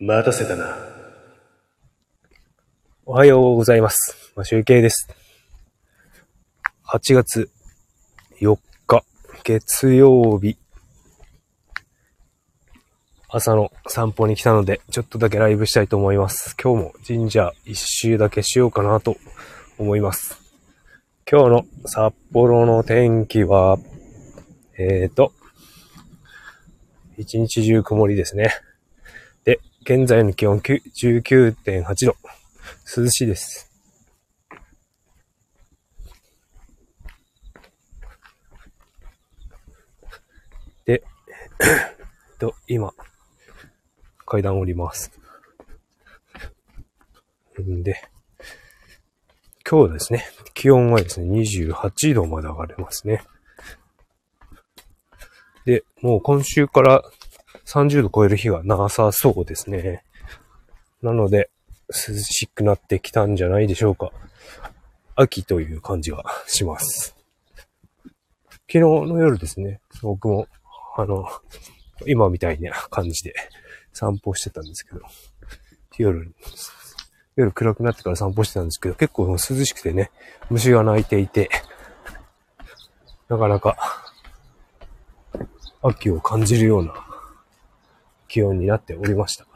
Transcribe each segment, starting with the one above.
待たせたな。おはようございます。まあ、集計です。8月4日、月曜日。朝の散歩に来たので、ちょっとだけライブしたいと思います。今日も神社一周だけしようかなと思います。今日の札幌の天気は、えーと、一日中曇りですね。現在の気温19.8度。涼しいです。で、と、今、階段降ります。んで、今日ですね、気温はですね、28度まで上がりますね。で、もう今週から30度超える日がなさそうですね。なので、涼しくなってきたんじゃないでしょうか。秋という感じがします。昨日の夜ですね、僕も、あの、今みたいな感じで散歩してたんですけど、夜、夜暗くなってから散歩してたんですけど、結構涼しくてね、虫が鳴いていて、なかなか秋を感じるような気温になっておりました。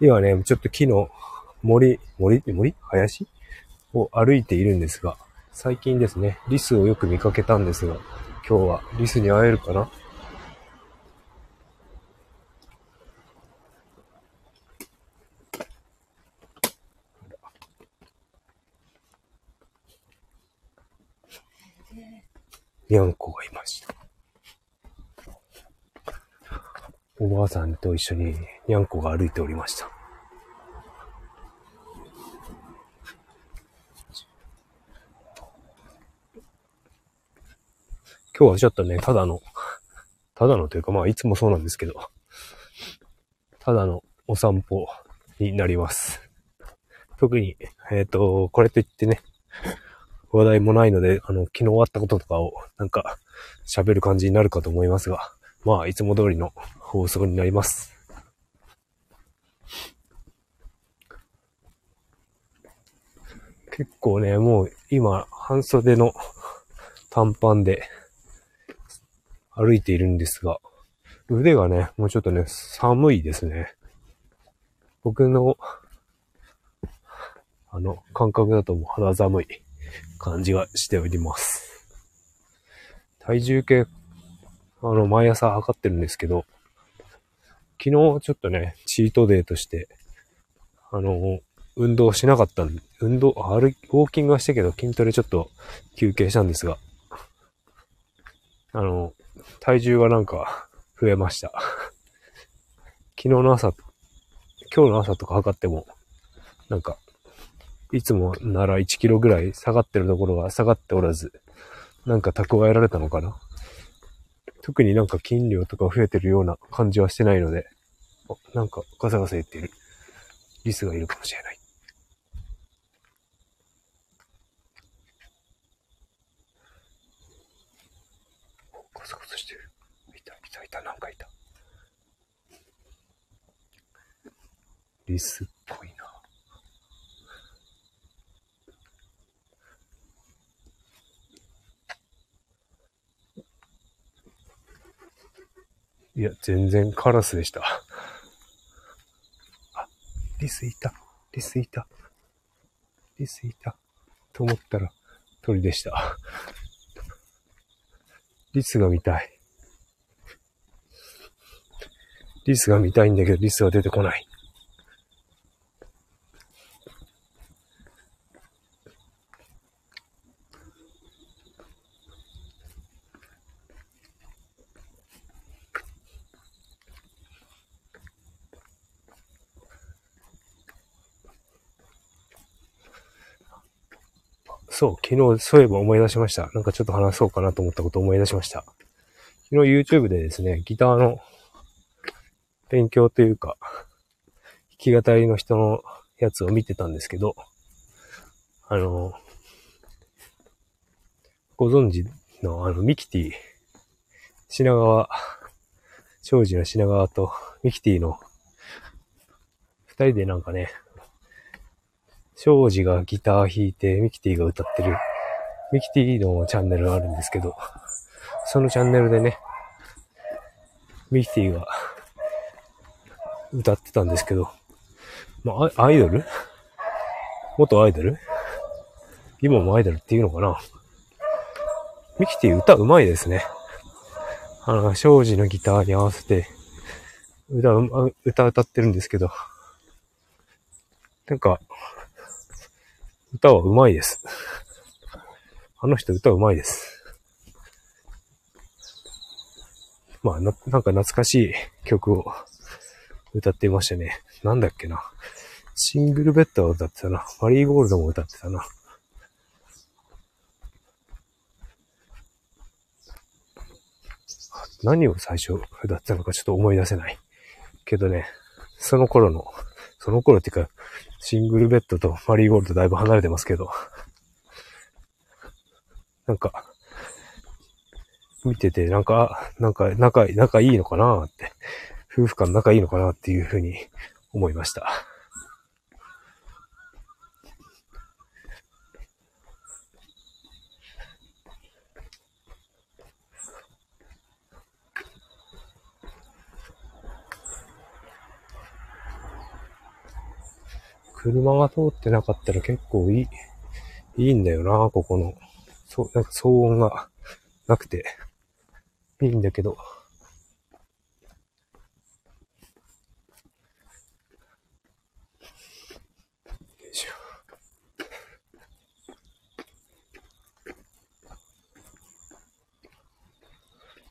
今ね、ちょっと木の森、森、森？林？を歩いているんですが、最近ですね、リスをよく見かけたんですが、今日はリスに会えるかな？にゃんこがいました。おばあさんと一緒ににゃんこが歩いておりました。今日はちょっとね、ただの、ただのというかまあいつもそうなんですけど、ただのお散歩になります。特に、えっ、と、これといってね、話題もないので、あの、昨日あったこととかを、なんか、喋る感じになるかと思いますが、まあ、いつも通りの放送になります。結構ね、もう今、半袖の短パンで歩いているんですが、腕がね、もうちょっとね、寒いですね。僕の、あの、感覚だともう肌寒い感じがしております。体重計、あの、毎朝測ってるんですけど、昨日ちょっとね、チートデーとして、あの、運動しなかったんで、運動、歩き、ウォーキングはしたけど、筋トレちょっと休憩したんですが、あの、体重がなんか増えました。昨日の朝、今日の朝とか測っても、なんか、いつもなら1キロぐらい下がってるところが下がっておらず、なんか蓄えられたのかな？特になんか筋量とか増えてるような感じはしてないので、あなんかガサガサ言っているリスがいるかもしれない。ガサガサしてる。いた、いた、いた、なんかいた。リスっぽいな。いや、全然カラスでした。あ、リスいた。リスいた。リスいた。と思ったら鳥でした。リスが見たい。リスが見たいんだけど、リスは出てこない。そう、昨日、そういえば思い出しました。なんかちょっと話そうかなと思ったことを思い出しました。昨日 YouTube でですね、ギターの勉強というか、弾き語りの人のやつを見てたんですけど、あの、ご存知のあの、ミキティ品川、庄司の品川とミキティの二人でなんかね、庄司がギター弾いてミキティが歌ってる、ミキティのチャンネルがあるんですけど、そのチャンネルでね、ミキティが歌ってたんですけど、まあ、アイドル？元アイドル？今もアイドルっていうのかな？ミキティ歌うまいですね。あの、庄司のギターに合わせて、歌、歌歌ってるんですけど、なんか、歌はうまいです。あの人歌うまいです。まあ、な、なんか懐かしい曲を歌っていましたね。なんだっけな。シングルベッドを歌ってたな。マリーゴールドも歌ってたな。何を最初歌ってたのかちょっと思い出せない。けどね、その頃の、その頃っていうか、シングルベッドとマリーゴールドだいぶ離れてますけど、なんか、見てて、なんか、なんか、仲、仲いいのかなって、夫婦間仲いいのかなっていうふうに思いました。車が通ってなかったら結構いい、いいんだよな、ここの。そう、なんか騒音がなくて、いいんだけど。よいしょ。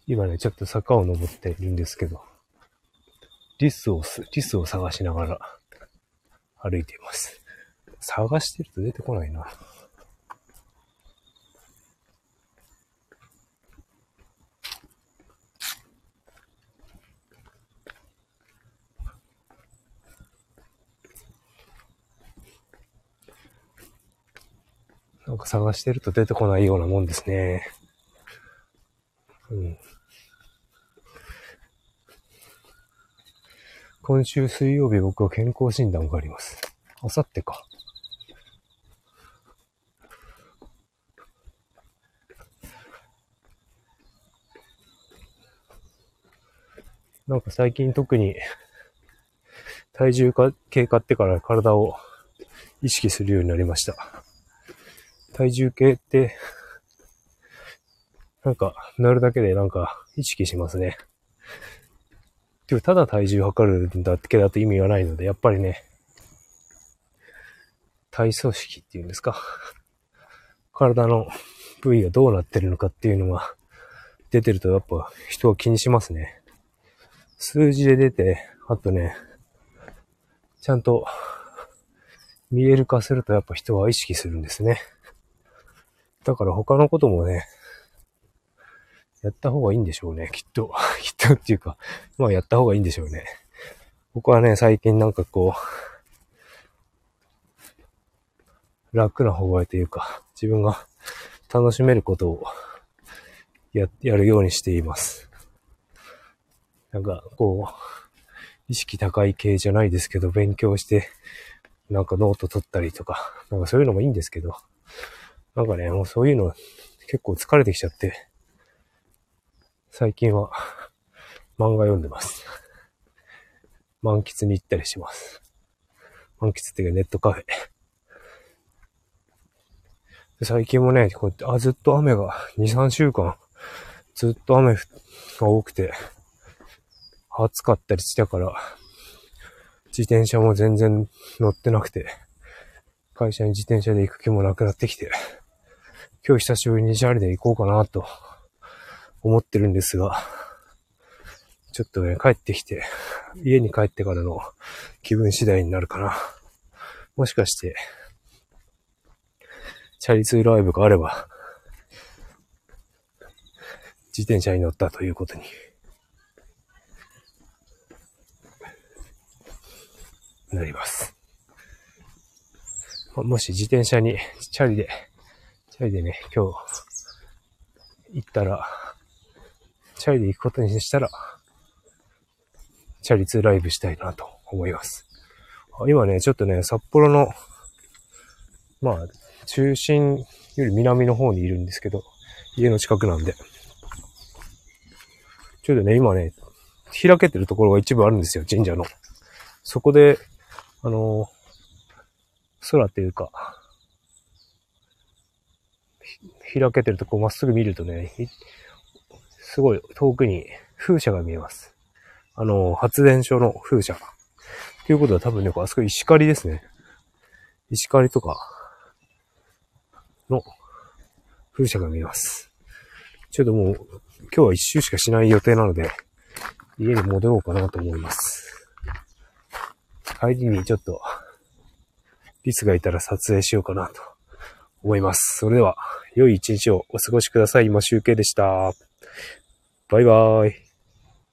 今ね、ちょっと坂を登っているんですけど、リスを、リスを探しながら、歩いています。探してると出てこないな。なんか探してると出てこないようなもんですね。うん。今週水曜日僕は健康診断があります。あさってか。なんか最近特に体重が計かってから体を意識するようになりました。体重計って、なんか、なるだけでなんか意識しますね。でもただ体重測るんだけだと意味がないので、やっぱりね、体組織っていうんですか。体の部位がどうなってるのかっていうのが出てるとやっぱ人は気にしますね。数字で出て、あとね、ちゃんと見える化するとやっぱ人は意識するんですね。だから他のこともね、やった方がいいんでしょうね、きっと。きっとっていうか、まあやった方がいいんでしょうね。僕はね、最近なんかこう、楽な方がいいというか、自分が楽しめることをや、やるようにしています。なんか、こう、意識高い系じゃないですけど、勉強して、なんかノート取ったりとか、なんかそういうのもいいんですけど、なんかね、もうそういうの結構疲れてきちゃって、最近は 漫画読んでます。漫喫に行ったりします。漫喫っていうかネットカフェ。最近もね、こうやって、あ、ずっと雨が、2、3週間、ずっと雨が多くて、暑かったりしたから、自転車も全然乗ってなくて、会社に自転車で行く気もなくなってきて、今日久しぶりにチャリで行こうかなと思ってるんですが、ちょっとね、帰ってきて、家に帰ってからの気分次第になるかな。もしかして、チャリ通ライブがあれば、自転車に乗ったということに。なります。もし自転車に、チャリで、チャリでね、今日、行ったら、チャリで行くことにしたら、チャリ2ライブしたいなと思います。今ね、ちょっとね、札幌の、まあ、中心より南の方にいるんですけど、家の近くなんで。ちょっとね、今ね、開けてるところが一部あるんですよ、神社の。そこで、あの空っていうか、開けてるとこまっすぐ見るとね、すごい遠くに風車が見えます。あの、発電所の風車。ということは多分ね、あそこ石狩ですね。石狩とかの風車が見えます。ちょっともう、今日は一周しかしない予定なので、家に戻ろうかなと思います。帰りにちょっと、リスがいたら撮影しようかなと思います。それでは、良い一日をお過ごしください。今集計でした。バイバーイ。